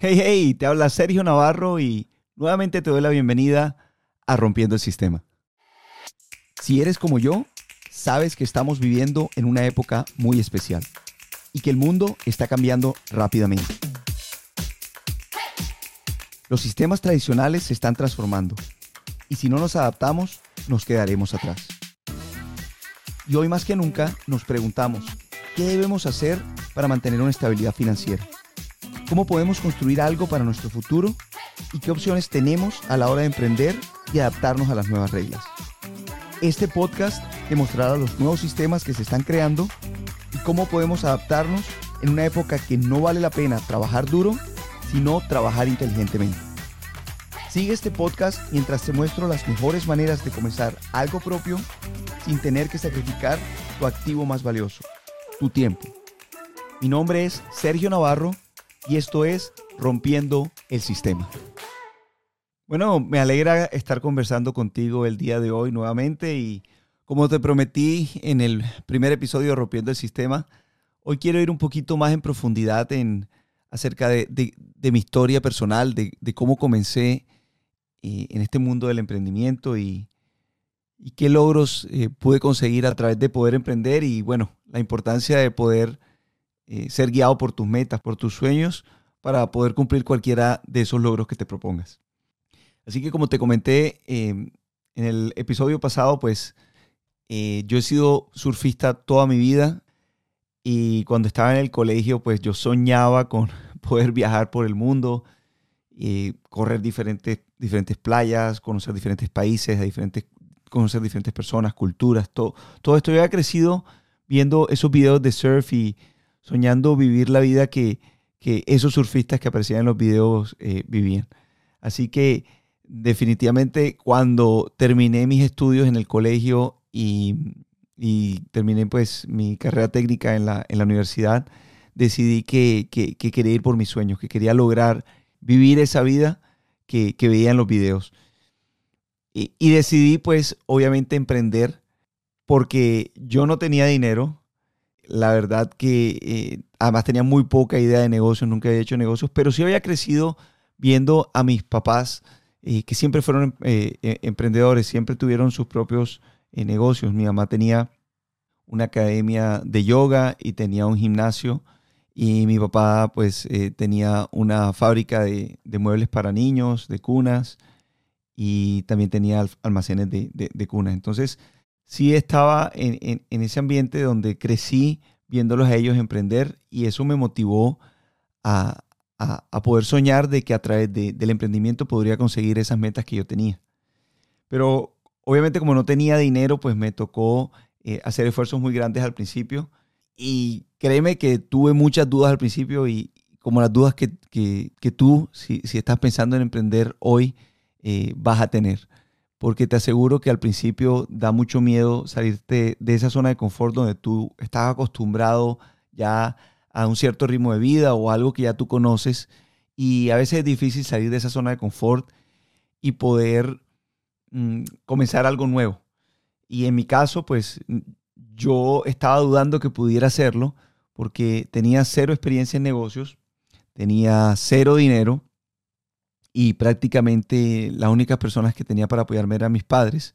Hey, hey, te habla Sergio Navarro y nuevamente te doy la bienvenida a Rompiendo el Sistema. Si eres como yo, sabes que estamos viviendo en una época muy especial y que el mundo está cambiando rápidamente. Los sistemas tradicionales se están transformando y si no nos adaptamos, nos quedaremos atrás. Y hoy más que nunca nos preguntamos, ¿qué debemos hacer para mantener una estabilidad financiera? Cómo podemos construir algo para nuestro futuro y qué opciones tenemos a la hora de emprender y adaptarnos a las nuevas reglas. Este podcast demostrará los nuevos sistemas que se están creando y cómo podemos adaptarnos en una época que no vale la pena trabajar duro, sino trabajar inteligentemente. Sigue este podcast mientras te muestro las mejores maneras de comenzar algo propio sin tener que sacrificar tu activo más valioso, tu tiempo. Mi nombre es Sergio Navarro y esto es Rompiendo el Sistema. Bueno, me alegra estar conversando contigo el día de hoy nuevamente y como te prometí en el primer episodio de Rompiendo el Sistema, hoy quiero ir un poquito más en profundidad en, acerca de, mi historia personal, de, cómo comencé eh, en este mundo del emprendimiento y, qué logros eh, pude conseguir a través de poder emprender y bueno, la importancia de poder eh, ser guiado por tus metas, por tus sueños, para poder cumplir cualquiera de esos logros que te propongas. Así que como te comenté em, en el episodio pasado, pues eh, yo he sido surfista toda mi vida y cuando estaba en el colegio, pues yo soñaba con poder viajar por el mundo, y correr diferentes, diferentes playas, conocer diferentes países, diferentes, conocer diferentes personas, culturas, todo, todo esto. Yo había crecido viendo esos videos de surf y soñando vivir la vida que, esos surfistas que aparecían en los videos eh, vivían. Así que definitivamente cuando terminé mis estudios en el colegio y, terminé pues mi carrera técnica en la, universidad, decidí que, quería ir por mis sueños, que quería lograr vivir esa vida que, veía en los videos. Y, y decidí pues obviamente emprender porque yo no tenía dinero, la verdad que eh, además tenía muy poca idea de negocios, nunca había hecho negocios, pero sí había crecido viendo a mis papás eh, que siempre fueron eh, emprendedores, siempre tuvieron sus propios negocios. Mi mamá tenía una academia de yoga y tenía un gimnasio y mi papá pues tenía una fábrica de, muebles para niños, de cunas y también tenía almacenes de, de cunas. Entonces, sí estaba en, ese ambiente donde crecí viéndolos a ellos emprender y eso me motivó a, poder soñar de que a través del emprendimiento podría conseguir esas metas que yo tenía. Pero obviamente como no tenía dinero, pues me tocó eh, hacer esfuerzos muy grandes al principio y créeme que tuve muchas dudas al principio y como las dudas que, tú, si, estás pensando en emprender hoy, eh, vas a tener porque te aseguro que al principio da mucho miedo salirte de esa zona de confort donde tú estás acostumbrado ya a un cierto ritmo de vida o algo que ya tú conoces y a veces es difícil salir de esa zona de confort y poder mm, comenzar algo nuevo. Y en mi caso, pues yo estaba dudando que pudiera hacerlo porque tenía cero experiencia en negocios, tenía cero dinero y prácticamente las únicas personas que tenía para apoyarme eran mis padres.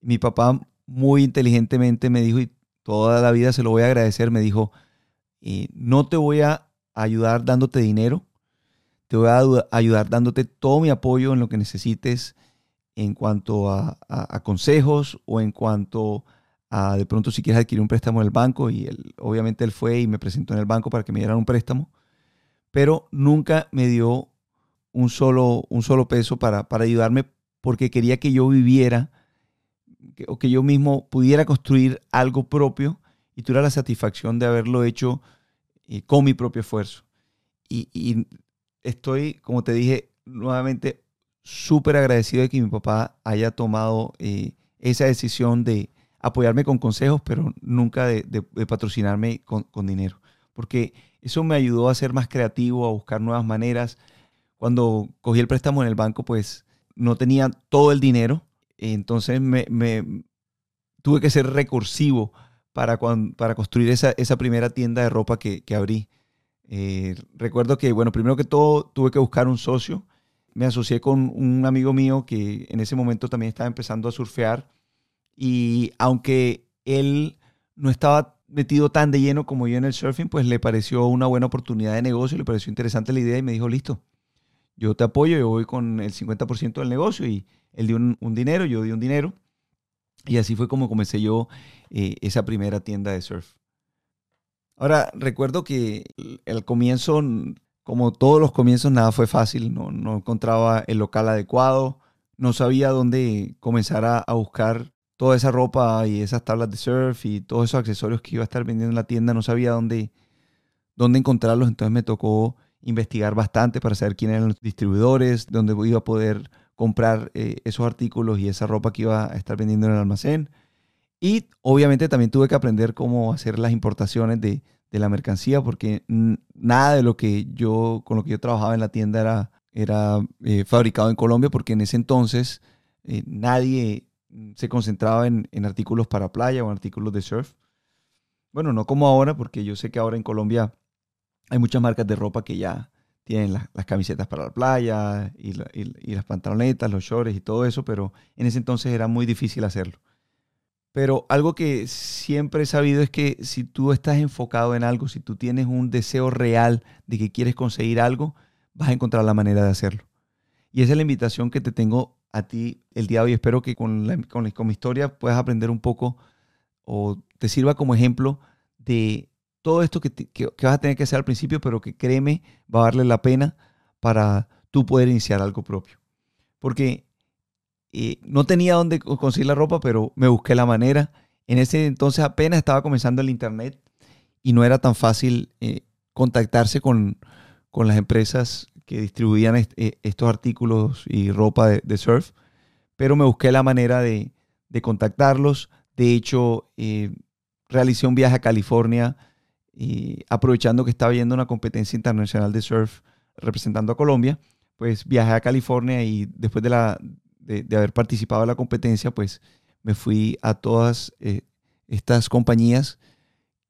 Mi papá muy inteligentemente me dijo, y toda la vida se lo voy a agradecer, me dijo, eh, no te voy a ayudar dándote dinero, te voy a ayudar dándote todo mi apoyo en lo que necesites en cuanto a, consejos o en cuanto a de pronto si quieres adquirir un préstamo en el banco y él, obviamente él fue y me presentó en el banco para que me dieran un préstamo, pero nunca me dio un solo, un solo peso para, ayudarme porque quería que yo viviera o que yo mismo pudiera construir algo propio y tuviera la satisfacción de haberlo hecho eh, con mi propio esfuerzo. Y, estoy, como te dije, nuevamente súper agradecido de que mi papá haya tomado eh, esa decisión de apoyarme con consejos, pero nunca de, patrocinarme con, con, dinero. Porque eso me ayudó a ser más creativo, a buscar nuevas maneras, cuando cogí el préstamo en el banco, pues no tenía todo el dinero. Entonces me, tuve que ser recursivo para, construir esa, esa, primera tienda de ropa que, abrí. Eh, recuerdo que, bueno, primero que todo tuve que buscar un socio. Me asocié con un amigo mío que en ese momento también estaba empezando a surfear y aunque él no estaba metido tan de lleno como yo en el surfing, pues le pareció una buena oportunidad de negocio, le pareció interesante la idea y me dijo, listo, yo te apoyo, yo voy con el 50% del negocio y él dio un, dinero, yo di un dinero. Y así fue como comencé yo eh, esa primera tienda de surf. Ahora, recuerdo que el comienzo, como todos los comienzos, nada fue fácil, no, encontraba el local adecuado, no sabía dónde comenzar a, a buscar toda esa ropa y esas tablas de surf y todos esos accesorios que iba a estar vendiendo en la tienda, no sabía dónde, dónde encontrarlos, entonces me tocó investigar bastante para saber quién eran los distribuidores, dónde iba a poder comprar eh, esos artículos y esa ropa que iba a estar vendiendo en el almacén. Y obviamente también tuve que aprender cómo hacer las importaciones de, la mercancía, porque nada de lo que yo, con lo que yo trabajaba en la tienda era, era eh, fabricado en Colombia, porque en ese entonces eh, nadie se concentraba en, artículos para playa o artículos de surf. Bueno, no como ahora, porque yo sé que ahora en Colombia hay muchas marcas de ropa que ya tienen las camisetas para la playa y, las pantalonetas, los shorts y todo eso, pero en ese entonces era muy difícil hacerlo. Pero algo que siempre he sabido es que si tú estás enfocado en algo, si tú tienes un deseo real de que quieres conseguir algo, vas a encontrar la manera de hacerlo. Y esa es la invitación que te tengo a ti el día de hoy. Espero que con, con, mi historia puedas aprender un poco o te sirva como ejemplo de todo esto que, vas a tener que hacer al principio, pero que créeme, va a darle la pena para tú poder iniciar algo propio. Porque eh, no tenía dónde conseguir la ropa, pero me busqué la manera. En ese entonces apenas estaba comenzando el Internet y no era tan fácil eh, contactarse con, con las empresas que distribuían eh, estos artículos y ropa de, surf, pero me busqué la manera de, contactarlos. De hecho, eh, realicé un viaje a California y aprovechando que estaba yendo una competencia internacional de surf representando a Colombia, pues viajé a California y después de, la, de, haber participado en la competencia, pues me fui a todas eh, estas compañías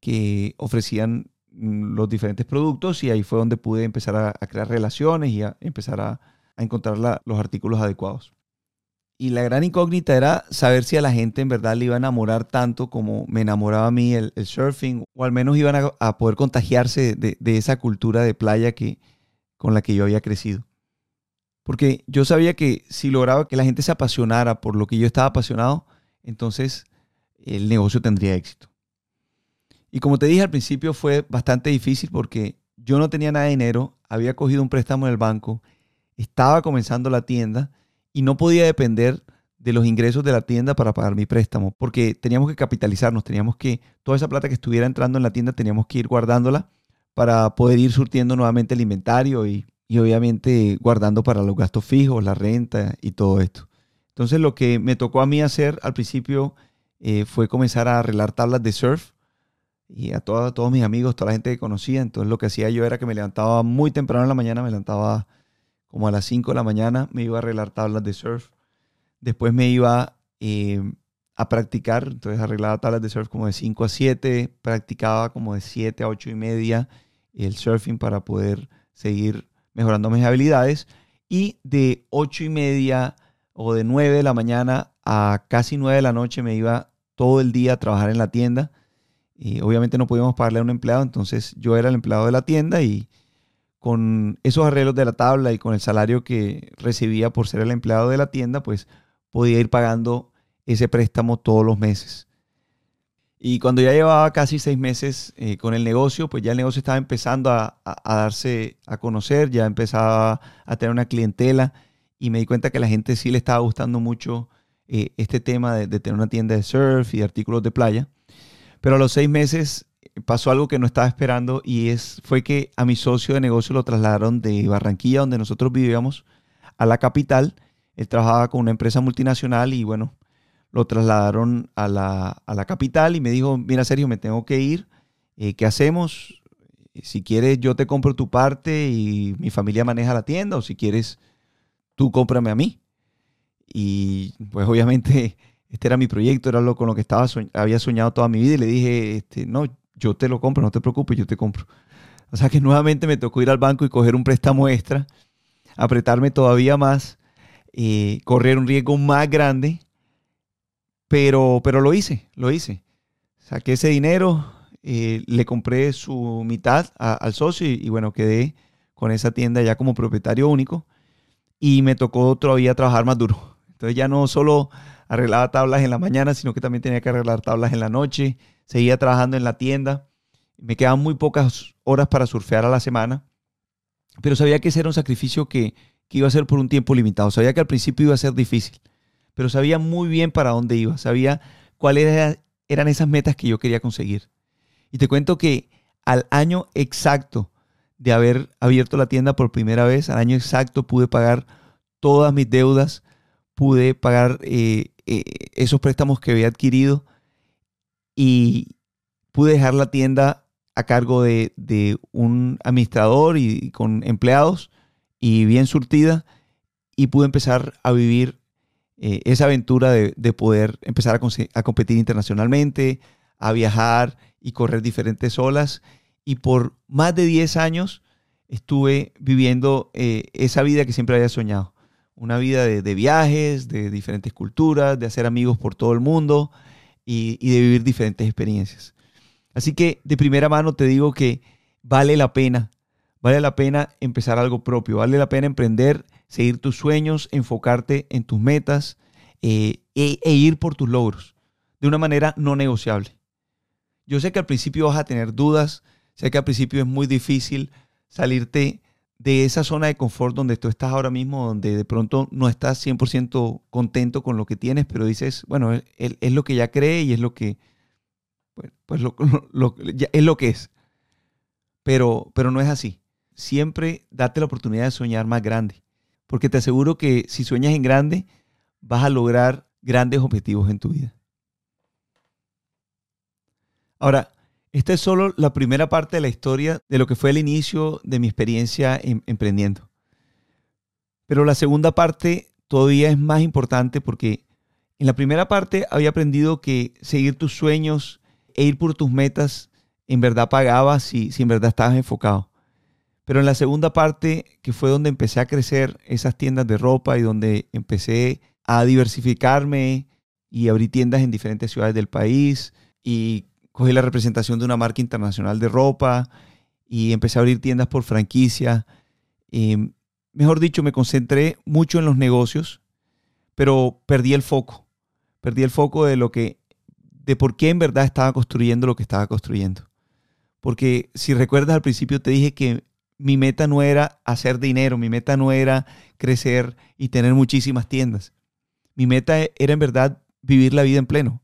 que ofrecían Mm, los diferentes productos y ahí fue donde pude empezar a, crear relaciones y a empezar a, encontrar los artículos adecuados. Y la gran incógnita era saber si a la gente en verdad le iba a enamorar tanto como me enamoraba a mí el, surfing, o al menos iban a, poder contagiarse de, de, esa cultura de playa que, con la que yo había crecido. Porque yo sabía que si lograba que la gente se apasionara por lo que yo estaba apasionado, entonces el negocio tendría éxito. Y como te dije al principio fue bastante difícil porque yo no tenía nada de dinero, había cogido un préstamo en el banco, estaba comenzando la tienda y no podía depender de los ingresos de la tienda para pagar mi préstamo, porque teníamos que capitalizarnos, teníamos que, toda esa plata que estuviera entrando en la tienda, teníamos que ir guardándola para poder ir surtiendo nuevamente el inventario y, obviamente guardando para los gastos fijos, la renta y todo esto. Entonces lo que me tocó a mí hacer al principio eh, fue comenzar a arreglar tablas de surf y a, todos mis amigos, toda la gente que conocía. Entonces lo que hacía yo era que me levantaba muy temprano en la mañana, me levantaba como a las 5 de la mañana, me iba a arreglar tablas de surf. Después me iba eh, a practicar, entonces arreglaba tablas de surf como de 5 a 7, practicaba como de 7 a 8 y media el surfing para poder seguir mejorando mis habilidades. Y de 8 y media o de 9 de la mañana a casi 9 de la noche me iba todo el día a trabajar en la tienda y obviamente no podíamos pagarle a un empleado, entonces yo era el empleado de la tienda y con esos arreglos de la tabla y con el salario que recibía por ser el empleado de la tienda, pues podía ir pagando ese préstamo todos los meses. Y cuando ya llevaba casi seis meses eh, con el negocio, pues ya el negocio estaba empezando a, darse a conocer, ya empezaba a tener una clientela y me di cuenta que a la gente sí le estaba gustando mucho eh, este tema de, de, tener una tienda de surf y de artículos de playa. Pero a los seis meses pasó algo que no estaba esperando y es, fue que a mi socio de negocio lo trasladaron de Barranquilla, donde nosotros vivíamos, a la capital. Él trabajaba con una empresa multinacional y bueno, lo trasladaron a la, capital y me dijo, mira Sergio, me tengo que ir, eh, ¿qué hacemos? Si quieres yo te compro tu parte y mi familia maneja la tienda o si quieres tú cómprame a mí. Y pues obviamente este era mi proyecto, era lo con lo que estaba había soñado toda mi vida y le dije, este, no, yo te lo compro, no te preocupes, yo te compro. O sea que nuevamente me tocó ir al banco y coger un préstamo extra, apretarme todavía más, eh, correr un riesgo más grande, pero, pero lo hice, lo hice. Saqué ese dinero, eh, le compré su mitad al socio y, bueno, quedé con esa tienda ya como propietario único y me tocó todavía trabajar más duro. Entonces ya no solo arreglaba tablas en la mañana, sino que también tenía que arreglar tablas en la noche, seguía trabajando en la tienda. Me quedaban muy pocas horas para surfear a la semana, pero sabía que ese era un sacrificio que, que iba a ser por un tiempo limitado. Sabía que al principio iba a ser difícil, pero sabía muy bien para dónde iba, sabía cuáles eran esas metas que yo quería conseguir. Y te cuento que al año exacto de haber abierto la tienda por primera vez, al año exacto pude pagar todas mis deudas, pude pagar eh, eh, esos préstamos que había adquirido y pude dejar la tienda a cargo de, un administrador y, con empleados y bien surtida y pude empezar a vivir eh, esa aventura de, poder empezar a, competir internacionalmente, a viajar y correr diferentes olas. Y por más de 10 años estuve viviendo esa vida que siempre había soñado. Una vida de, viajes, de diferentes culturas, de hacer amigos por todo el mundo y, de vivir diferentes experiencias. Así que de primera mano te digo que vale la pena, vale la pena empezar algo propio, vale la pena emprender, seguir tus sueños, enfocarte en tus metas eh, e, e ir por tus logros de una manera no negociable. Yo sé que al principio vas a tener dudas, sé que al principio es muy difícil salirte de esa zona de confort donde tú estás ahora mismo, donde de pronto no estás 100% contento con lo que tienes, pero dices, bueno, es, lo que ya cree y es lo que, pues, pues lo, es lo que es. Pero, pero no es así. Siempre date la oportunidad de soñar más grande, porque te aseguro que si sueñas en grande, vas a lograr grandes objetivos en tu vida. Ahora, esta es solo la primera parte de la historia de lo que fue el inicio de mi experiencia en, emprendiendo. Pero la segunda parte todavía es más importante porque en la primera parte había aprendido que seguir tus sueños e ir por tus metas en verdad pagaba si, si en verdad estabas enfocado. Pero en la segunda parte, que fue donde empecé a crecer esas tiendas de ropa y donde empecé a diversificarme y abrí tiendas en diferentes ciudades del país y cogí la representación de una marca internacional de ropa y empecé a abrir tiendas por franquicia. Y, mejor dicho, me concentré mucho en los negocios, pero perdí el foco. Perdí el foco de lo que, de por qué en verdad estaba construyendo lo que estaba construyendo. Porque si recuerdas al principio te dije que mi meta no era hacer dinero, mi meta no era crecer y tener muchísimas tiendas. Mi meta era en verdad vivir la vida en pleno,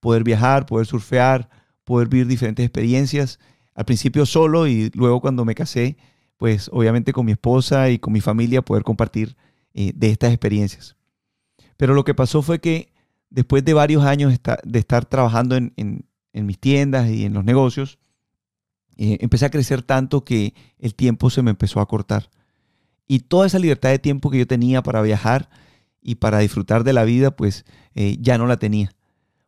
poder viajar, poder surfear, poder vivir diferentes experiencias. Al principio solo y luego cuando me casé, pues obviamente con mi esposa y con mi familia poder compartir eh, de estas experiencias. Pero lo que pasó fue que después de varios años de estar trabajando en, mis tiendas y en los negocios, eh, empecé a crecer tanto que el tiempo se me empezó a cortar. Y toda esa libertad de tiempo que yo tenía para viajar y para disfrutar de la vida, pues eh, ya no la tenía.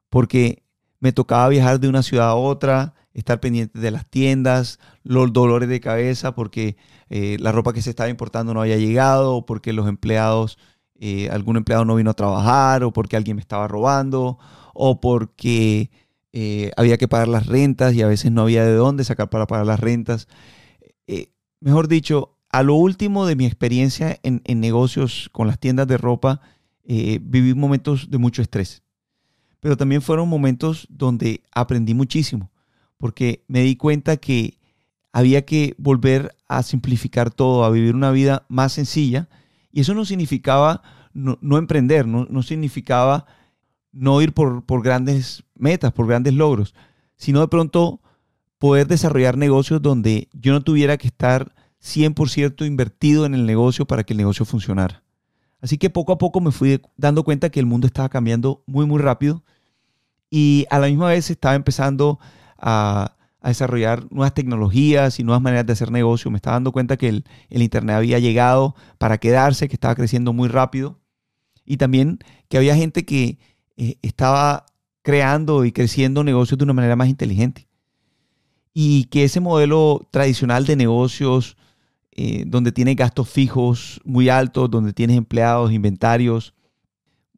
Porque me tocaba viajar de una ciudad a otra, estar pendiente de las tiendas, los dolores de cabeza porque eh, la ropa que se estaba importando no había llegado, o porque los empleados, eh, algún empleado no vino a trabajar, o porque alguien me estaba robando, o porque eh, había que pagar las rentas y a veces no había de dónde sacar para pagar las rentas. mejor dicho, a lo último de mi experiencia en, en negocios con las tiendas de ropa, viví momentos de mucho estrés pero también fueron momentos donde aprendí muchísimo, porque me di cuenta que había que volver a simplificar todo, a vivir una vida más sencilla, y eso no significaba no, emprender, no, significaba no ir por, por grandes metas, por grandes logros, sino de pronto poder desarrollar negocios donde yo no tuviera que estar 100% invertido en el negocio para que el negocio funcionara. Así que poco a poco me fui dando cuenta que el mundo estaba cambiando muy, muy rápido y a la misma vez estaba empezando a, desarrollar nuevas tecnologías y nuevas maneras de hacer negocio. Me estaba dando cuenta que el, Internet había llegado para quedarse, que estaba creciendo muy rápido y también que había gente que eh, estaba creando y creciendo negocios de una manera más inteligente. y que ese modelo tradicional de negocios, eh, donde tienes gastos fijos muy altos, donde tienes empleados, inventarios,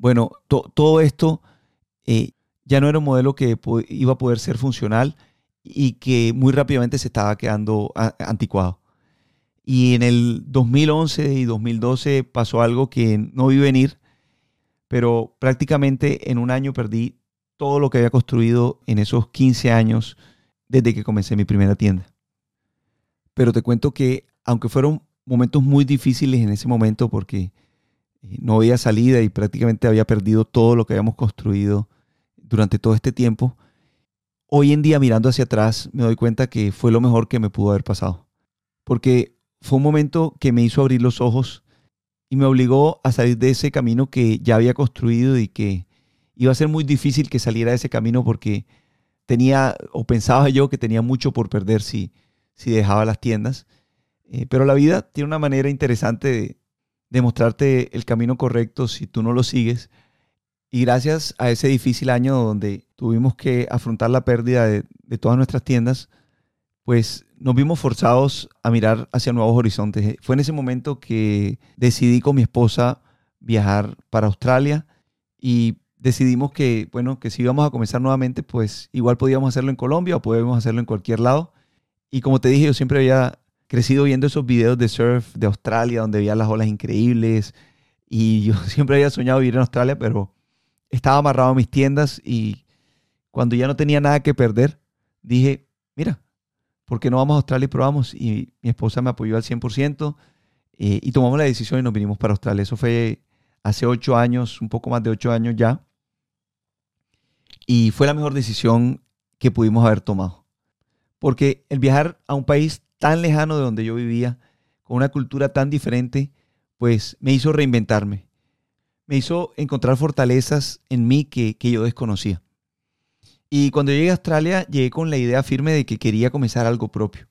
bueno, todo esto eh, ya no era un modelo que iba a poder ser funcional y que muy rápidamente se estaba quedando anticuado. Y en el 2011 y 2012 pasó algo que no vi venir, pero prácticamente en un año perdí todo lo que había construido en esos 15 años desde que comencé mi primera tienda. Pero te cuento que aunque fueron momentos muy difíciles en ese momento porque eh, no había salida y prácticamente había perdido todo lo que habíamos construido durante todo este tiempo, hoy en día mirando hacia atrás me doy cuenta que fue lo mejor que me pudo haber pasado. Porque fue un momento que me hizo abrir los ojos y me obligó a salir de ese camino que ya había construido y que iba a ser muy difícil que saliera de ese camino porque tenía, o pensaba yo que tenía mucho por perder si, si dejaba las tiendas. Eh, pero la vida tiene una manera interesante de, mostrarte el camino correcto si tú no lo sigues. Y gracias a ese difícil año donde tuvimos que afrontar la pérdida de, de todas nuestras tiendas, pues nos vimos forzados a mirar hacia nuevos horizontes. Fue en ese momento que decidí con mi esposa viajar para Australia y decidimos que, bueno, que si íbamos a comenzar nuevamente, pues igual podíamos hacerlo en Colombia o podíamos hacerlo en cualquier lado. Y como te dije, yo siempre había crecido viendo esos videos de surf de Australia, donde veía las olas increíbles. Y yo siempre había soñado vivir en Australia, pero estaba amarrado a mis tiendas y cuando ya no tenía nada que perder, dije, mira, ¿por qué no vamos a Australia y probamos? Y mi esposa me apoyó al 100% eh, y tomamos la decisión y nos vinimos para Australia. Eso fue hace ocho años, un poco más de ocho años ya. Y fue la mejor decisión que pudimos haber tomado. Porque el viajar a un país tan lejano de donde yo vivía, con una cultura tan diferente, pues me hizo reinventarme. Me hizo encontrar fortalezas en mí que, que yo desconocía. Y cuando llegué a Australia, llegué con la idea firme de que quería comenzar algo propio.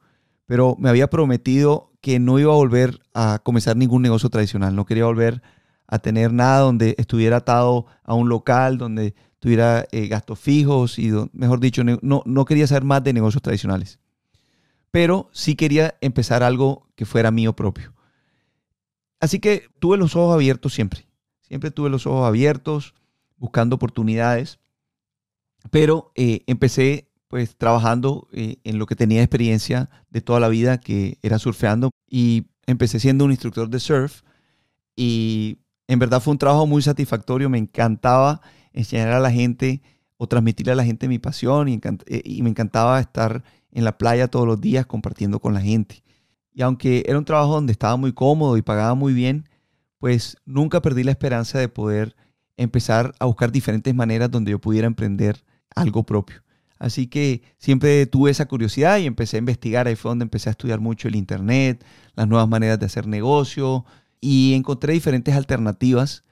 Pero me había prometido que no iba a volver a comenzar ningún negocio tradicional. No quería volver a tener nada donde estuviera atado a un local, donde tuviera eh, gastos fijos y, mejor dicho, no, no quería saber más de negocios tradicionales. Pero sí quería empezar algo que fuera mío propio. Así que tuve los ojos abiertos siempre. Siempre tuve los ojos abiertos, buscando oportunidades. Pero eh, empecé pues trabajando eh, en lo que tenía experiencia de toda la vida, que era surfeando. Y empecé siendo un instructor de surf. Y en verdad fue un trabajo muy satisfactorio. Me encantaba enseñar a la gente o transmitirle a la gente mi pasión. Y, eh, y me encantaba estar en la playa todos los días compartiendo con la gente. Y aunque era un trabajo donde estaba muy cómodo y pagaba muy bien, pues nunca perdí la esperanza de poder empezar a buscar diferentes maneras donde yo pudiera emprender algo propio. Así que siempre tuve esa curiosidad y empecé a investigar. Ahí fue donde empecé a estudiar mucho el Internet, las nuevas maneras de hacer negocio y encontré diferentes alternativas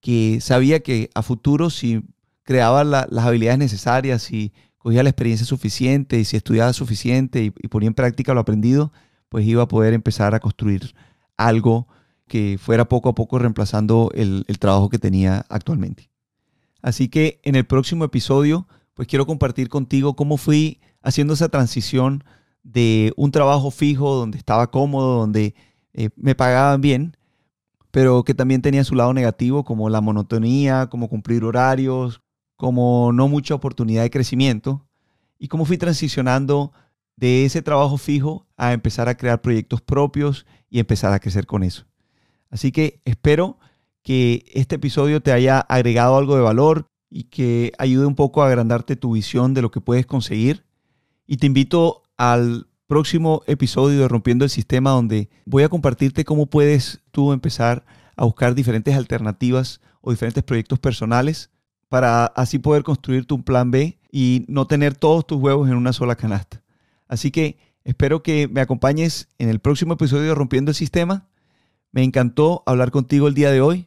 que sabía que a futuro si creaba las habilidades necesarias, si cogía la experiencia suficiente y si estudiaba suficiente y, ponía en práctica lo aprendido, pues iba a poder empezar a construir algo que fuera poco a poco reemplazando el trabajo que tenía actualmente. Así que en el próximo episodio, pues quiero compartir contigo cómo fui haciendo esa transición de un trabajo fijo, donde estaba cómodo, donde eh, me pagaban bien, pero que también tenía su lado negativo, como la monotonía, como cumplir horarios, como no mucha oportunidad de crecimiento, y cómo fui transicionando de ese trabajo fijo a empezar a crear proyectos propios y empezar a crecer con eso. Así que espero que este episodio te haya agregado algo de valor y que ayude un poco a agrandarte tu visión de lo que puedes conseguir. Y te invito al próximo episodio de Rompiendo el Sistema donde voy a compartirte cómo puedes tú empezar a buscar diferentes alternativas o diferentes proyectos personales para así poder construir tu plan B y no tener todos tus huevos en una sola canasta. Así que espero que me acompañes en el próximo episodio de Rompiendo el Sistema. Me encantó hablar contigo el día de hoy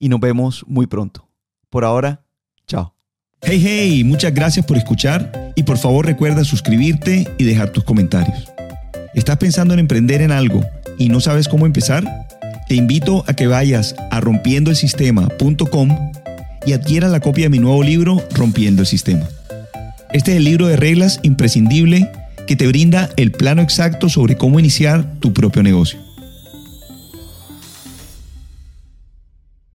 y nos vemos muy pronto. Por ahora, chao. Hey, hey, muchas gracias por escuchar y por favor recuerda suscribirte y dejar tus comentarios. ¿Estás pensando en emprender en algo y no sabes cómo empezar? Te invito a que vayas a rompiendosistema.com y adquieras la copia de mi nuevo libro Rompiendo el Sistema. Este es el libro de reglas imprescindible que te brinda el plano exacto sobre cómo iniciar tu propio negocio.